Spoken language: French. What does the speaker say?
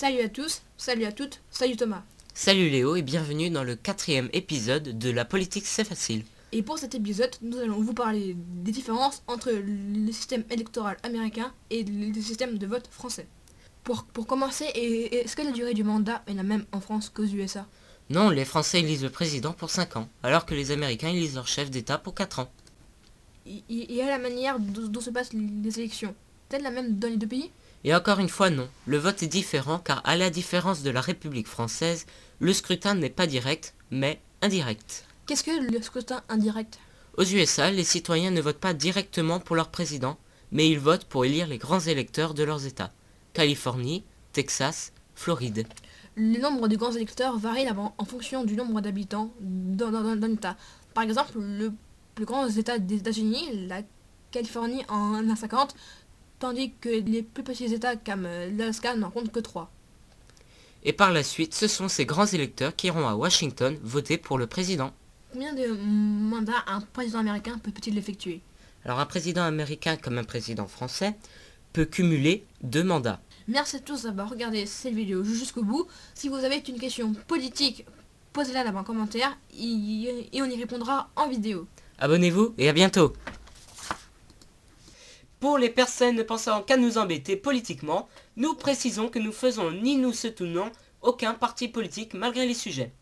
Salut à tous, salut à toutes, salut Thomas. Salut Léo et bienvenue dans le quatrième épisode de La politique c'est facile. Et pour cet épisode, nous allons vous parler des différences entre le système électoral américain et le système de vote français. Pour, pour commencer, et- est-ce que la durée du mandat est la même en France qu'aux USA Non, les Français élisent le président pour 5 ans, alors que les Américains élisent leur chef d'État pour 4 ans. Y a la manière dont, dont se passent les élections. Est-elle la même dans les deux pays? Et encore une fois non, le vote est différent car à la différence de la République française, le scrutin n'est pas direct, mais indirect. Qu'est-ce que le scrutin indirect? Aux USA, les citoyens ne votent pas directement pour leur président, mais ils votent pour élire les grands électeurs de leurs États. Californie, Texas, Floride. Le nombre de grands électeurs varie en fonction du nombre d'habitants dans, dans, dans- dans l'État. Par exemple, le plus grand État des États-Unis, la Californie en a 50, tandis que les plus petits États comme euh, l'Alaska n'en comptent que 3. Et par la suite, ce sont ces grands électeurs qui iront à Washington voter pour le président. Combien de mandats un président américain peut- peut-il effectuer? Alors un président américain comme un président français peut cumuler deux mandats. Merci à tous d'avoir regardé cette vidéo jusqu'au bout. Si vous avez une question politique, posez-la là-bas en commentaire et on y répondra en vidéo. Abonnez-vous et à bientôt Pour les personnes ne pensant qu'à nous embêter politiquement, nous précisons que nous faisons ni nous soutenons aucun parti politique malgré les sujets.